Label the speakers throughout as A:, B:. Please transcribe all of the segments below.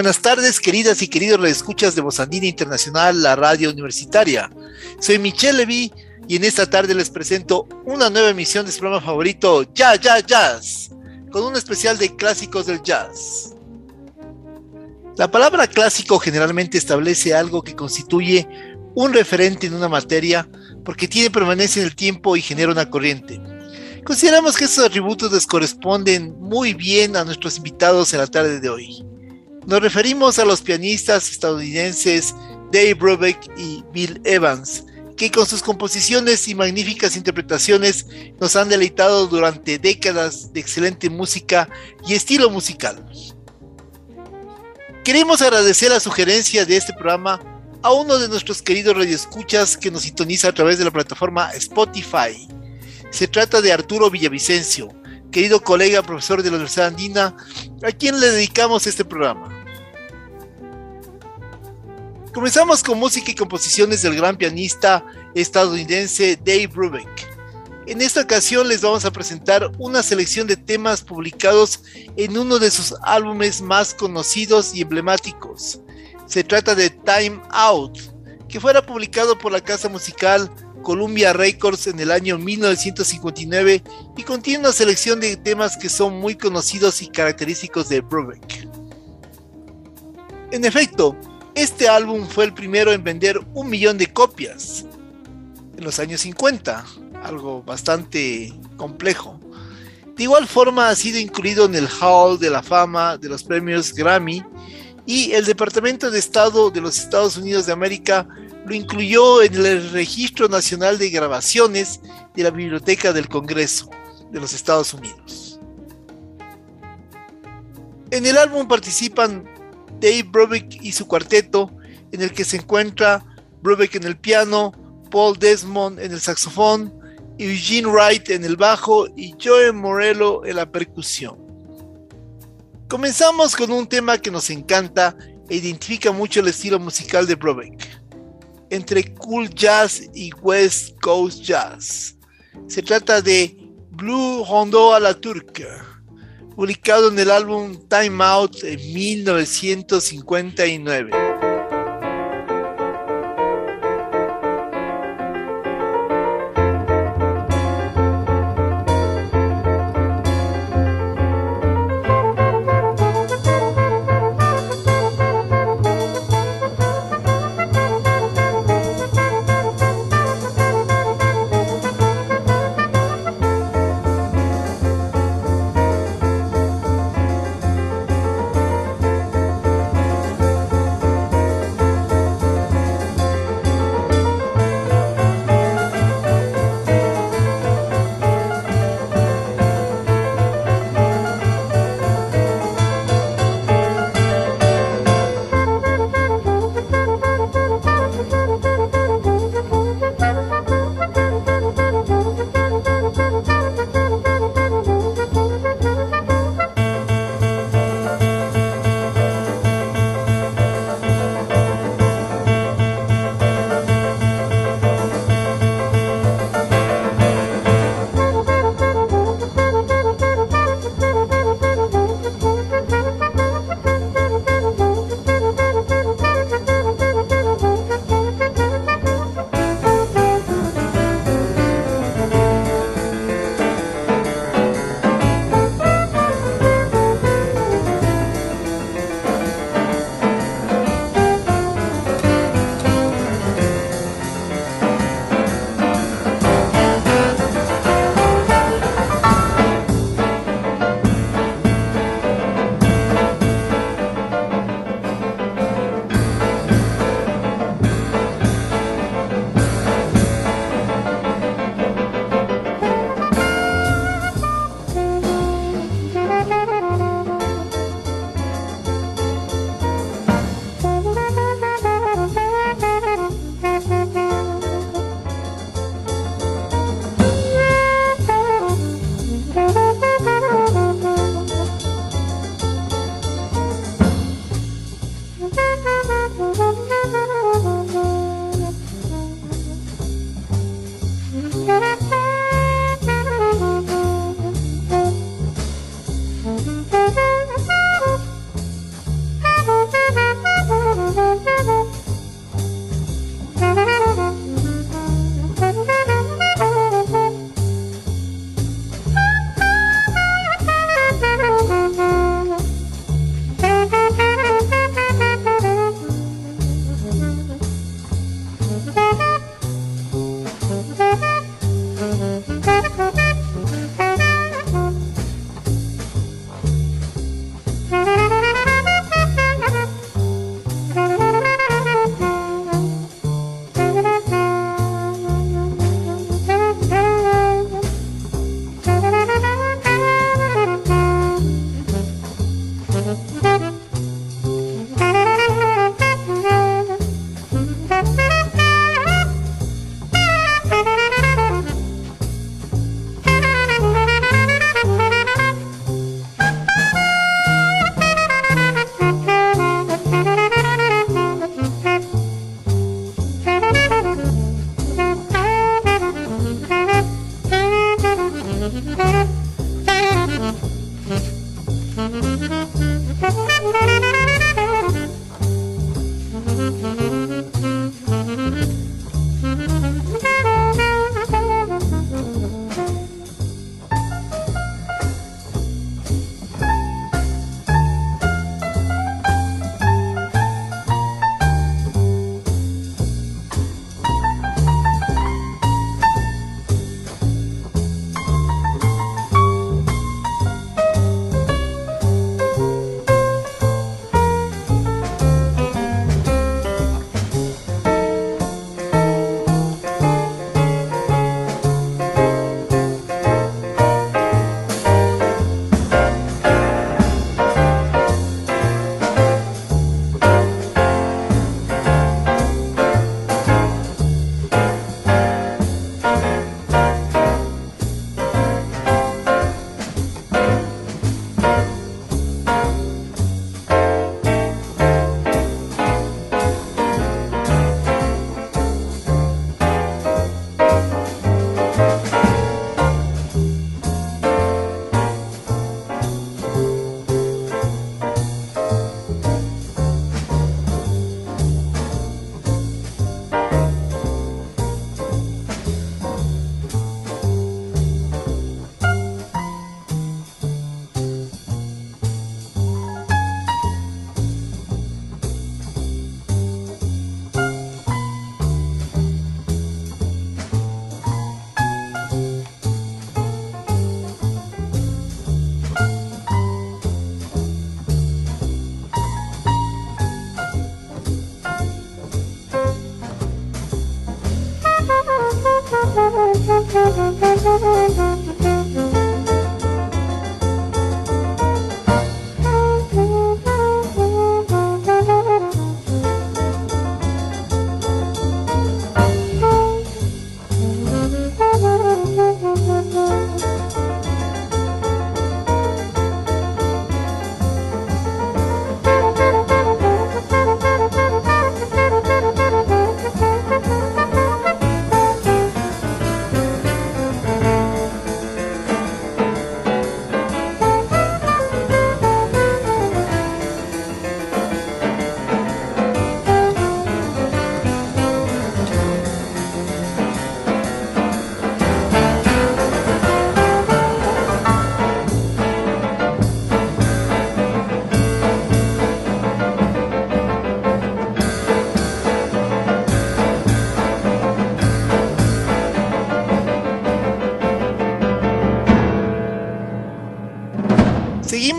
A: Buenas tardes, queridas y queridos escuchas de Bozandina Internacional, la radio universitaria. Soy Michelle Levy y en esta tarde les presento una nueva emisión de su programa favorito, Ya, Ya, Jazz, con un especial de clásicos del jazz. La palabra clásico generalmente establece algo que constituye un referente en una materia porque tiene permanencia en el tiempo y genera una corriente. Consideramos que estos atributos les corresponden muy bien a nuestros invitados en la tarde de hoy. Nos referimos a los pianistas estadounidenses Dave Brubeck y Bill Evans, que con sus composiciones y magníficas interpretaciones nos han deleitado durante décadas de excelente música y estilo musical. Queremos agradecer la sugerencia de este programa a uno de nuestros queridos radioescuchas que nos sintoniza a través de la plataforma Spotify. Se trata de Arturo Villavicencio, querido colega profesor de la Universidad Andina, a quien le dedicamos este programa. Comenzamos con música y composiciones del gran pianista estadounidense Dave Brubeck. En esta ocasión les vamos a presentar una selección de temas publicados en uno de sus álbumes más conocidos y emblemáticos. Se trata de Time Out, que fuera publicado por la casa musical Columbia Records en el año 1959 y contiene una selección de temas que son muy conocidos y característicos de Brubeck. En efecto, este álbum fue el primero en vender un millón de copias en los años 50, algo bastante complejo. De igual forma ha sido incluido en el Hall de la Fama de los premios Grammy y el Departamento de Estado de los Estados Unidos de América lo incluyó en el Registro Nacional de Grabaciones de la Biblioteca del Congreso de los Estados Unidos. En el álbum participan Dave Brubeck y su cuarteto, en el que se encuentra Brubeck en el piano, Paul Desmond en el saxofón, Eugene Wright en el bajo y Joe Morello en la percusión. Comenzamos con un tema que nos encanta e identifica mucho el estilo musical de Brubeck entre cool jazz y west coast jazz. Se trata de Blue Rondo a la Turca, publicado en el álbum Time Out en 1959.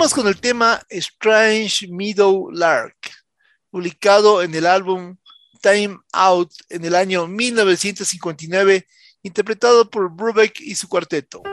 A: Con el tema Strange Meadow Lark, publicado en el álbum Time Out en el año 1959, interpretado por Brubeck y su cuarteto.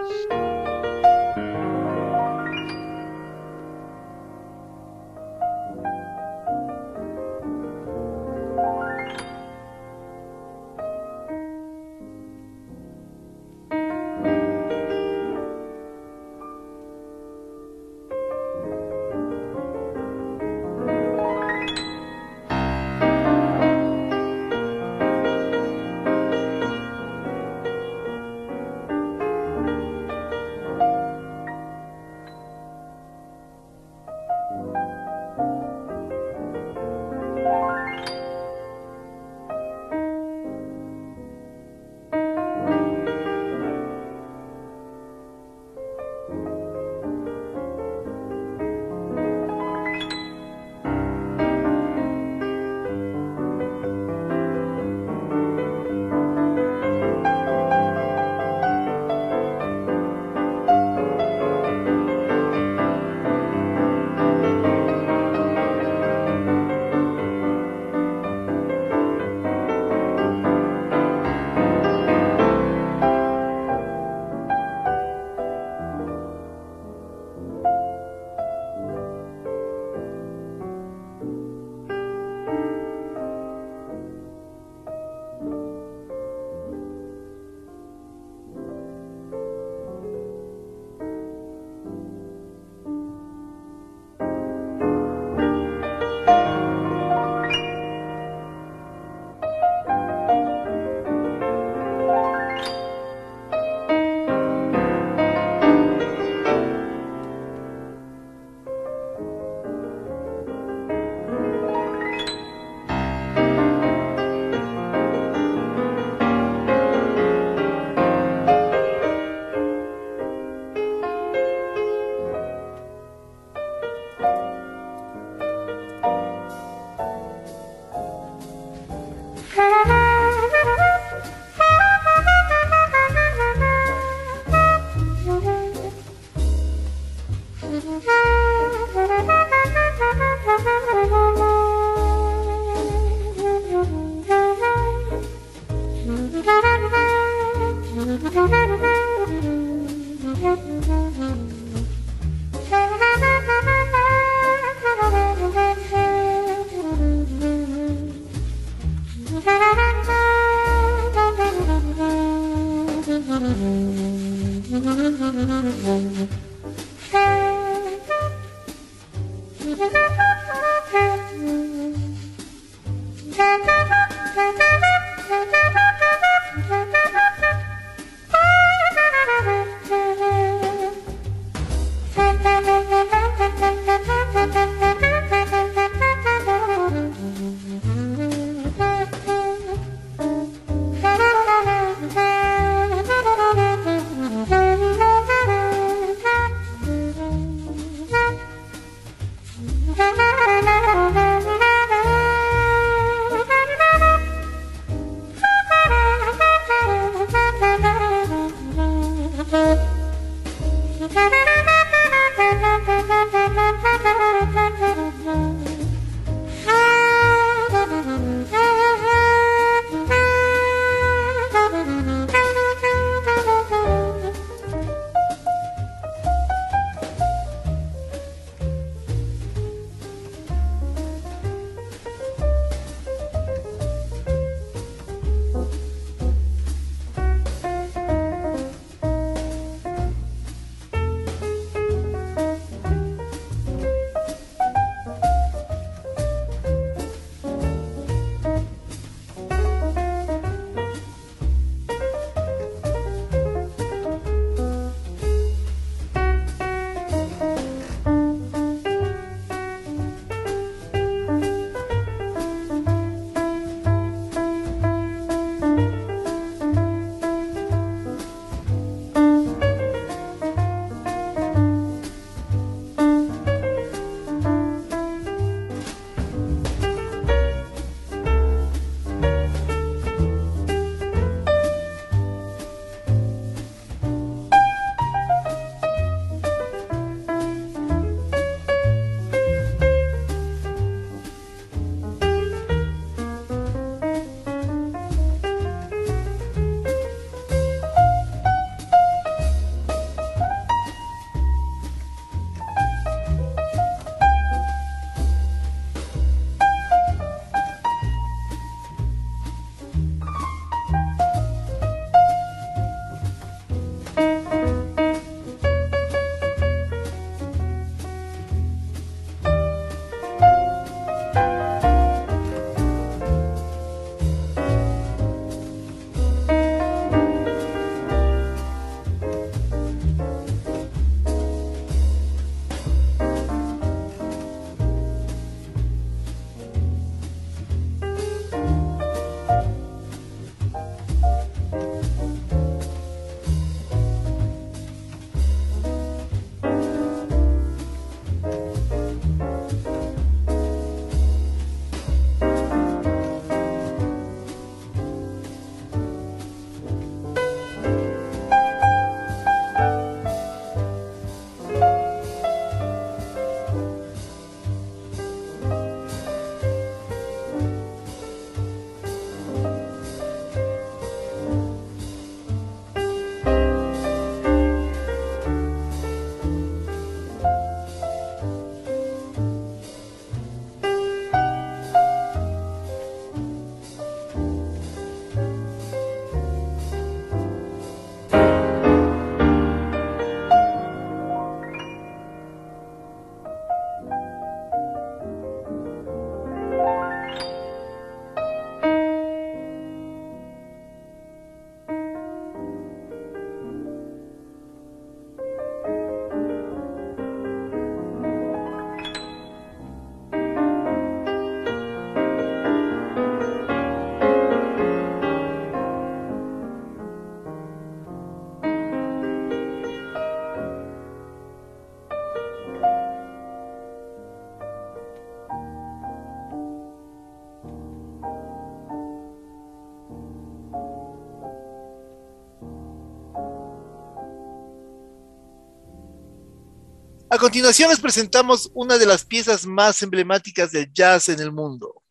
A: A continuación les presentamos una de las piezas más emblemáticas del jazz en el mundo.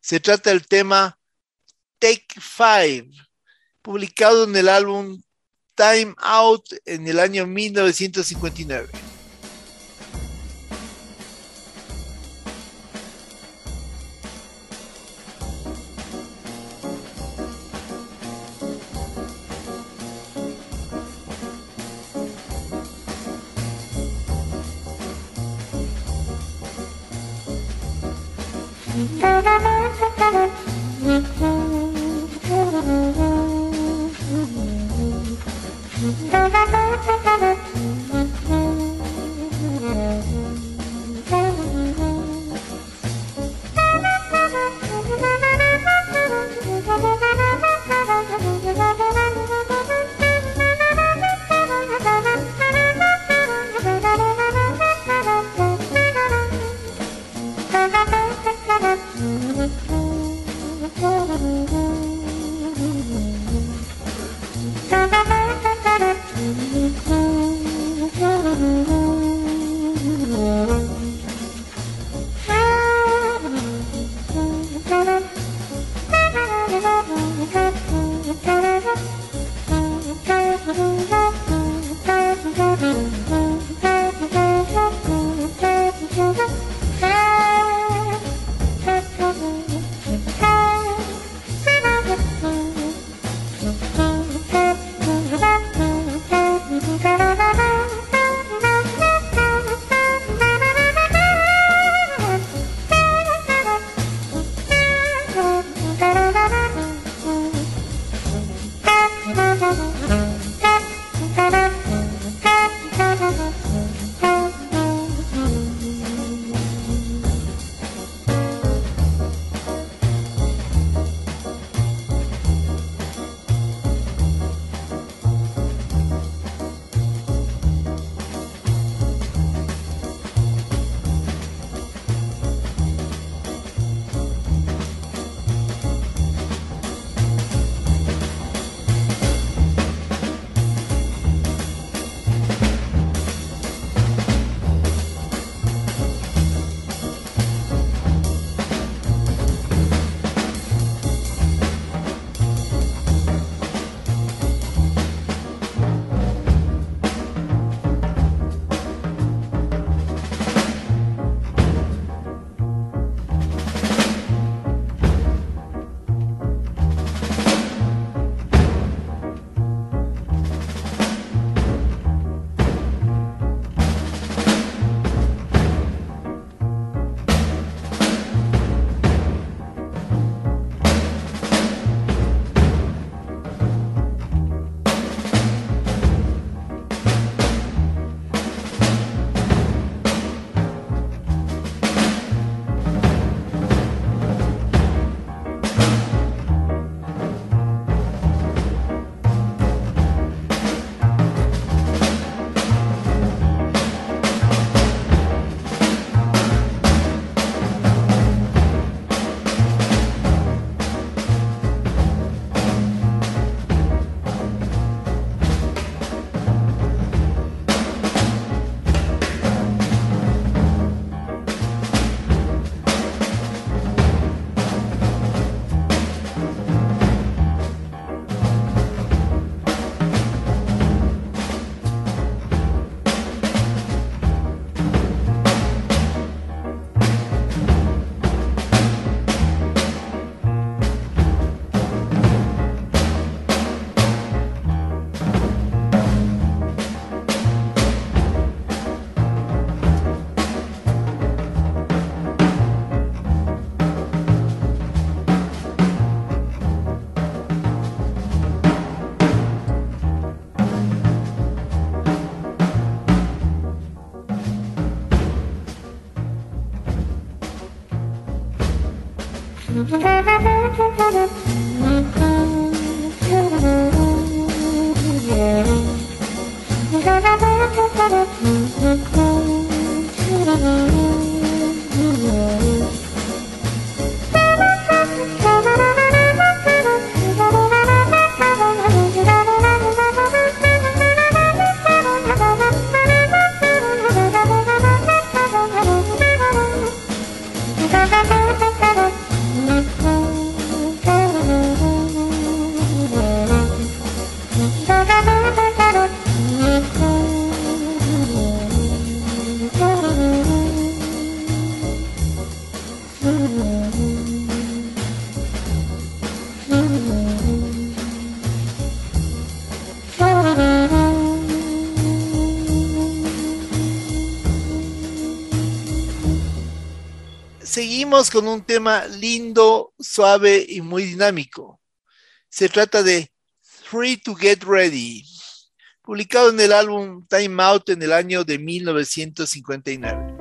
A: Se trata del tema Take Five, publicado en el álbum Time Out en el año 1959. Música con un tema lindo, suave y muy dinámico. Se trata de Free to Get Ready, publicado en el álbum Time Out en el año de 1959.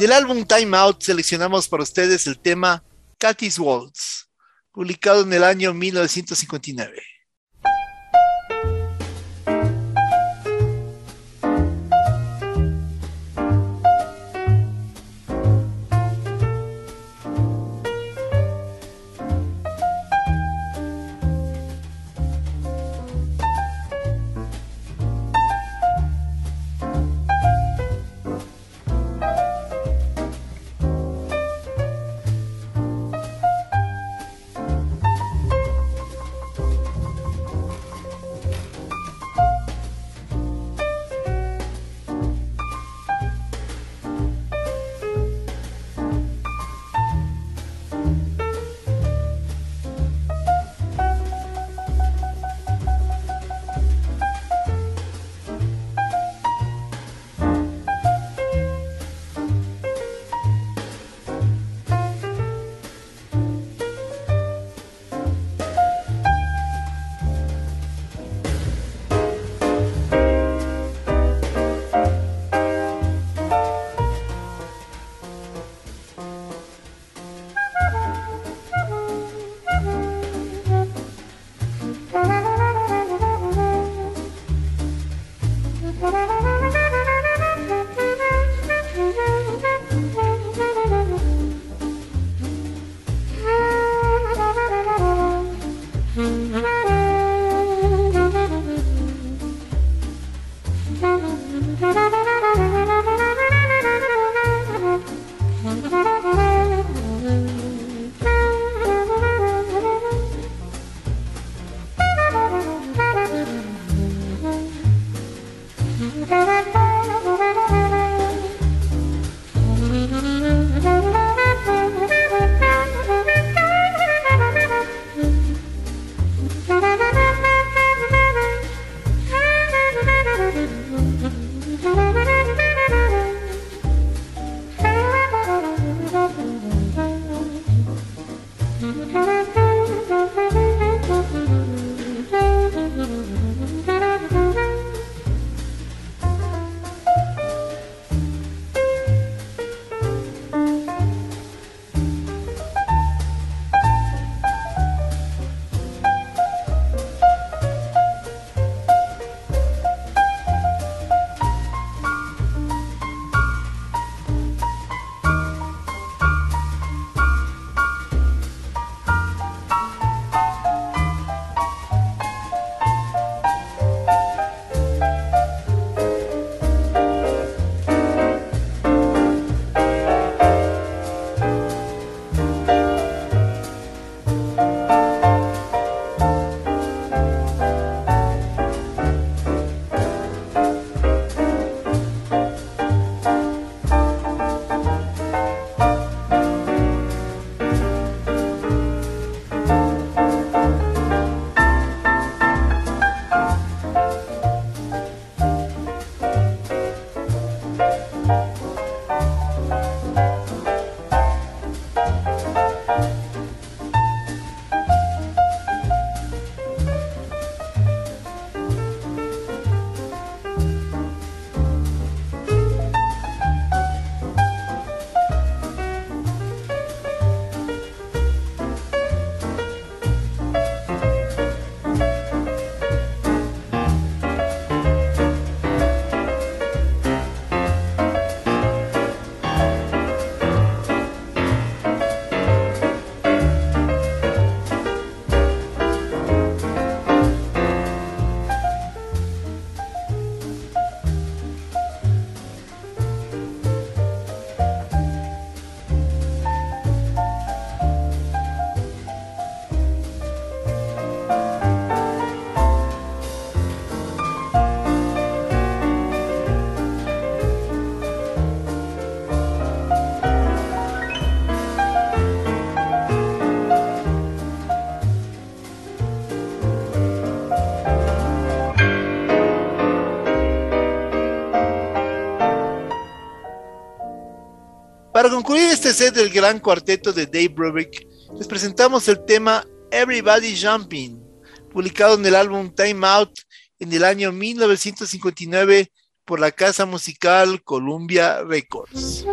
A: Del álbum Time Out seleccionamos para ustedes el tema Cathy's Waltz, publicado en el año 1959. Para concluir este set del gran cuarteto de Dave Brubeck, les presentamos el tema Everybody Jumping, publicado en el álbum Time Out en el año 1959 por la casa musical Columbia Records.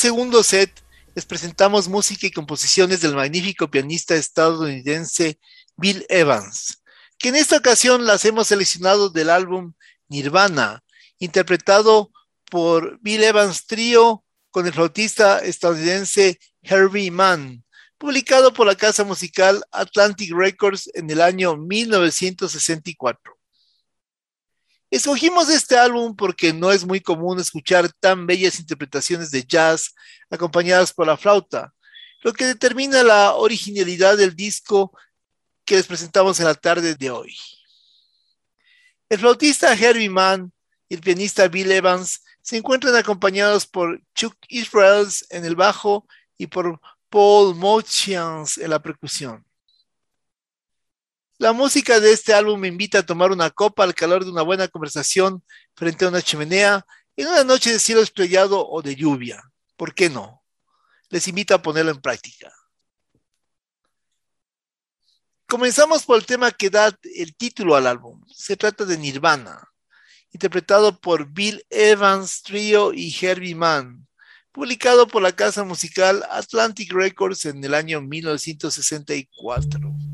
A: Segundo set les presentamos música y composiciones del magnífico pianista estadounidense Bill Evans, que en esta ocasión las hemos seleccionado del álbum Nirvana, interpretado por Bill Evans Trio con el flautista estadounidense Herbie Mann, publicado por la casa musical Atlantic Records en el año 1964. Escogimos este álbum porque no es muy común escuchar tan bellas interpretaciones de jazz acompañadas por la flauta, lo que determina la originalidad del disco que les presentamos en la tarde de hoy. El flautista Herbie Mann y el pianista Bill Evans se encuentran acompañados por Chuck Israels en el bajo y por Paul Motians en la percusión. La música de este álbum me invita a tomar una copa al calor de una buena conversación frente a una chimenea en una noche de cielo estrellado o de lluvia. ¿Por qué no? Les invito a ponerlo en práctica. Comenzamos por el tema que da el título al álbum. Se trata de Nirvana, interpretado por Bill Evans Trio y Herbie Mann, publicado por la casa musical Atlantic Records en el año 1964.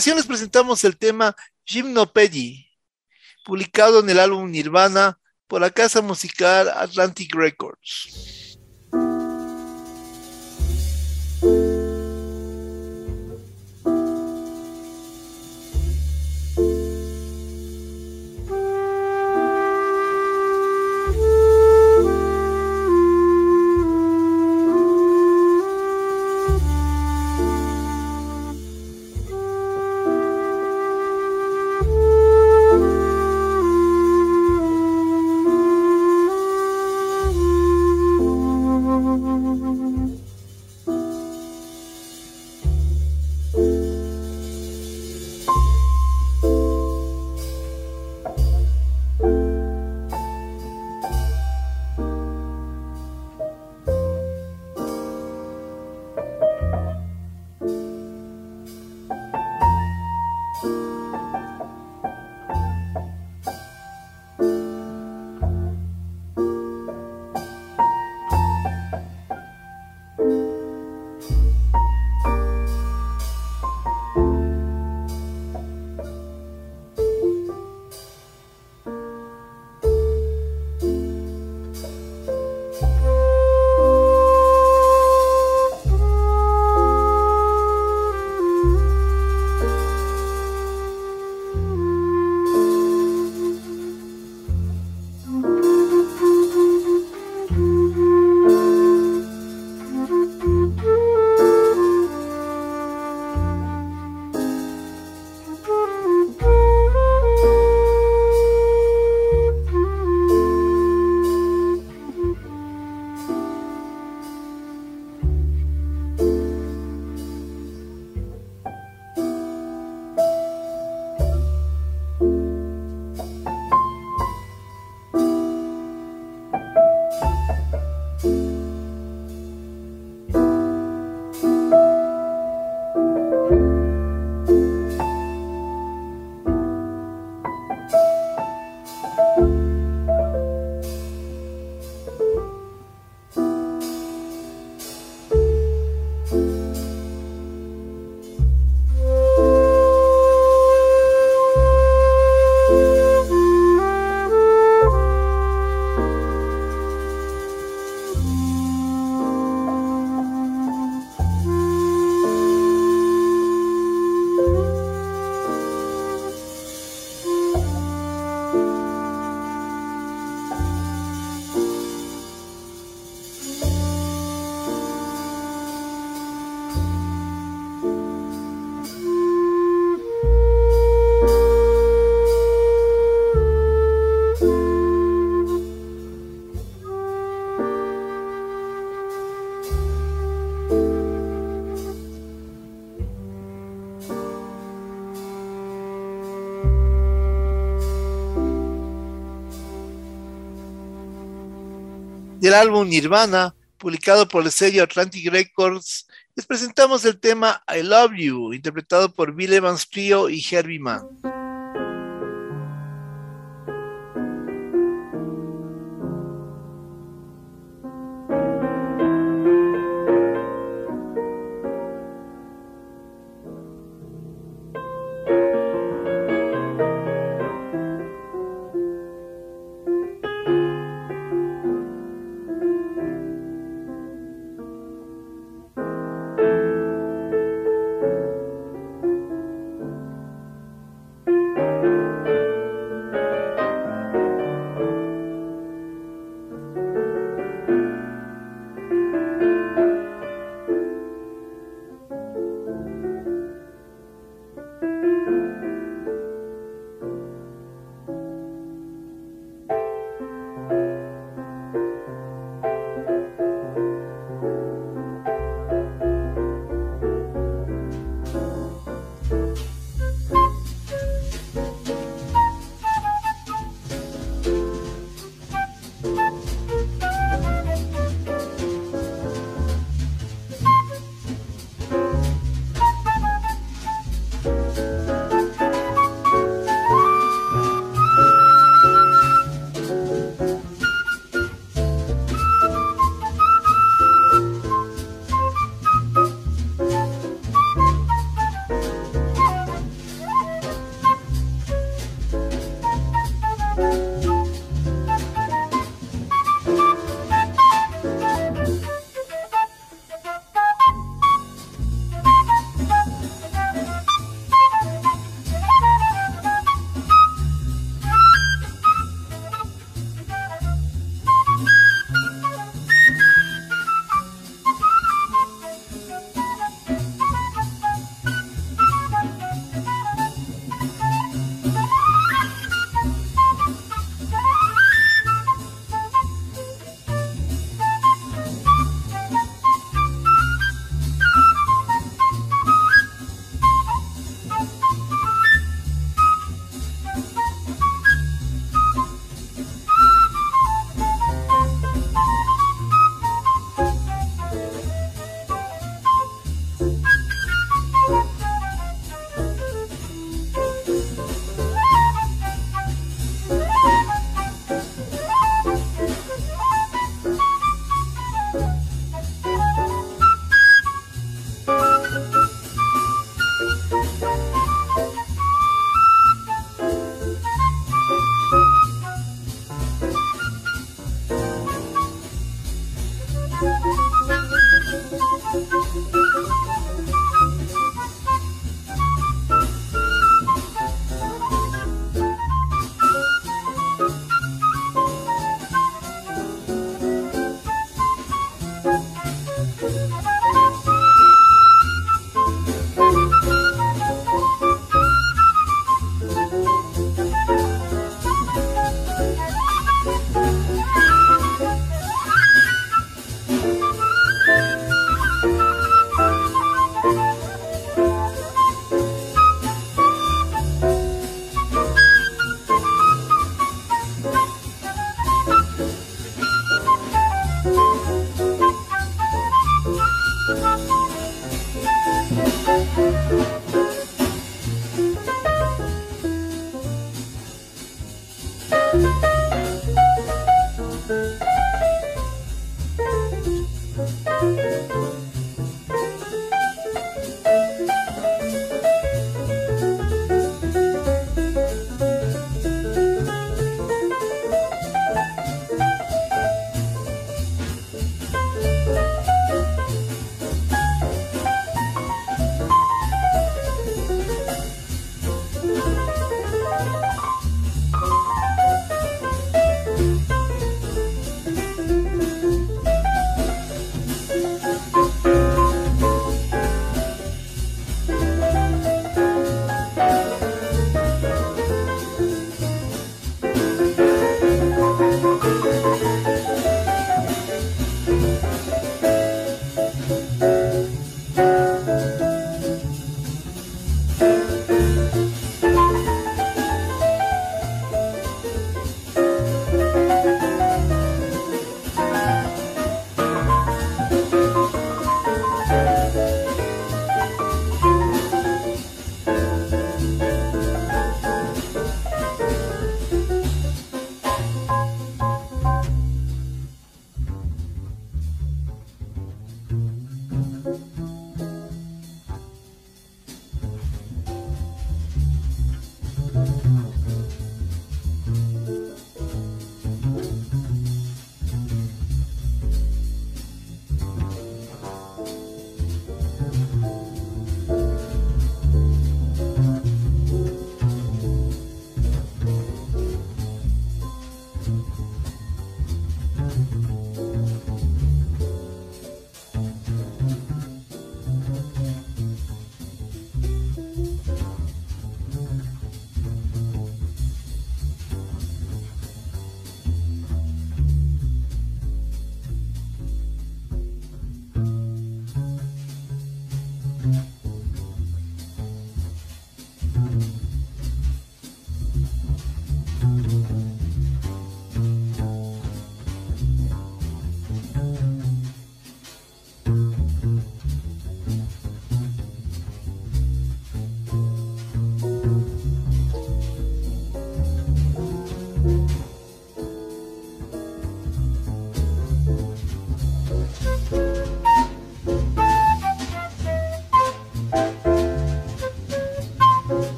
A: Continuación les presentamos el tema Gymnopedie, publicado en el álbum Nirvana por la casa musical Atlantic Records. Del álbum Nirvana, publicado por el sello Atlantic Records, les presentamos el tema I Love You, interpretado por Bill Evans Trio y Herbie Mann.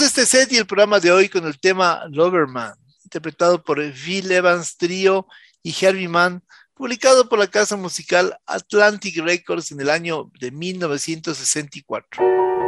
A: Este set y el programa de hoy con el tema Loverman, interpretado por Phil Evans Trio y Herbie Mann, publicado por la casa musical Atlantic Records en el año de 1964.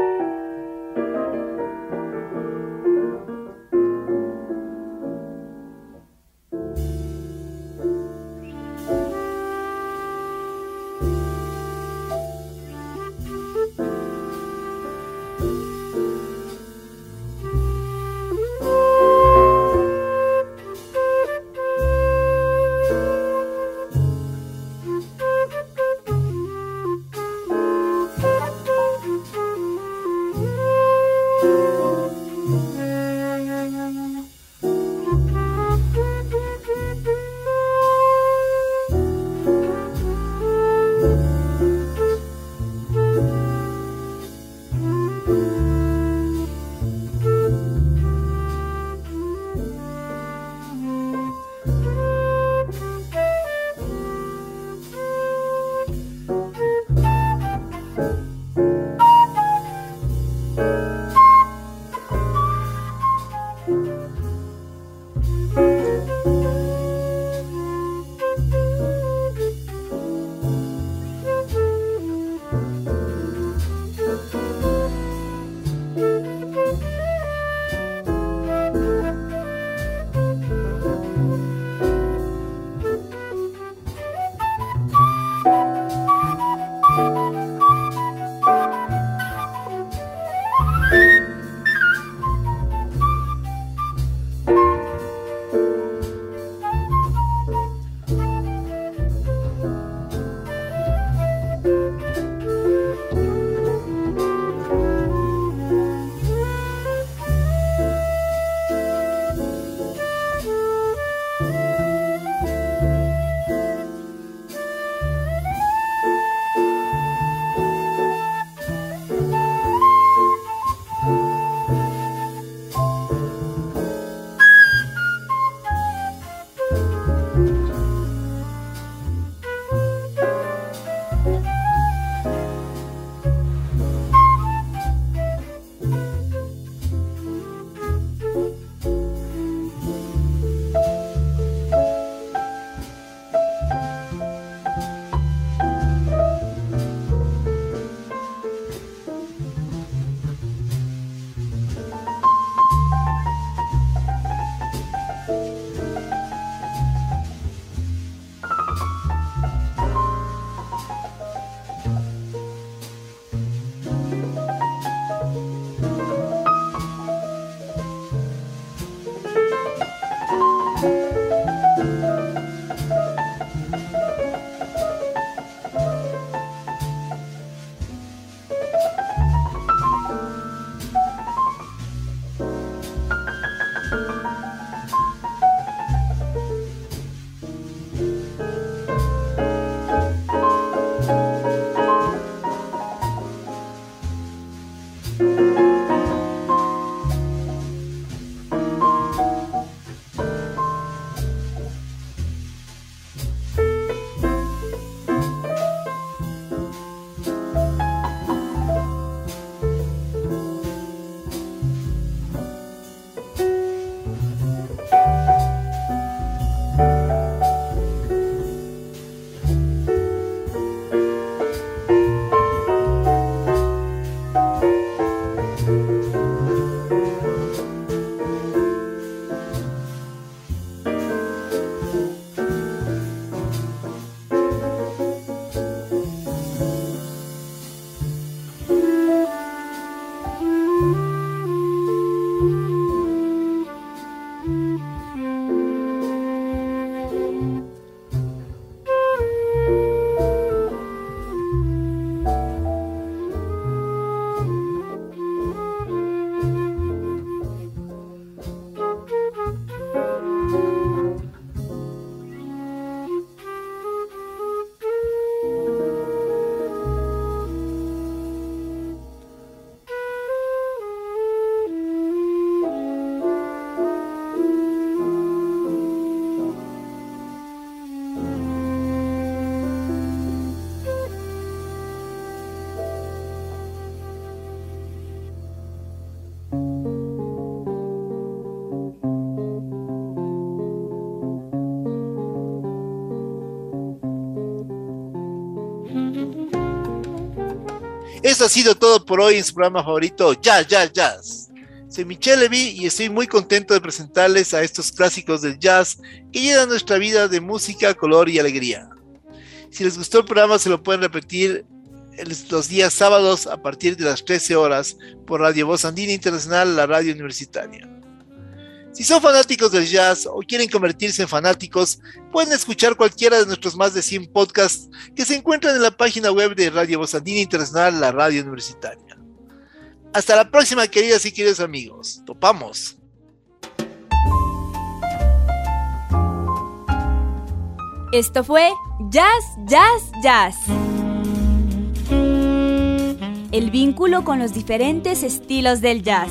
A: Ha sido todo por hoy en su programa favorito, Jazz, Jazz, Jazz. Soy Michelle Levy y estoy muy contento de presentarles a estos clásicos del jazz que llenan nuestra vida de música, color y alegría. Si les gustó el programa, se lo pueden repetir los días sábados a partir de las 13 horas por Radio Voz Andina Internacional, la radio universitaria. Si son fanáticos del jazz o quieren convertirse en fanáticos, pueden escuchar cualquiera de nuestros más de 100 podcasts que se encuentran en la página web de Radio Voz Andina Internacional, la radio universitaria. Hasta la próxima, queridas y queridos amigos. Topamos.
B: Esto fue Jazz, Jazz, Jazz. El vínculo con los diferentes estilos del jazz.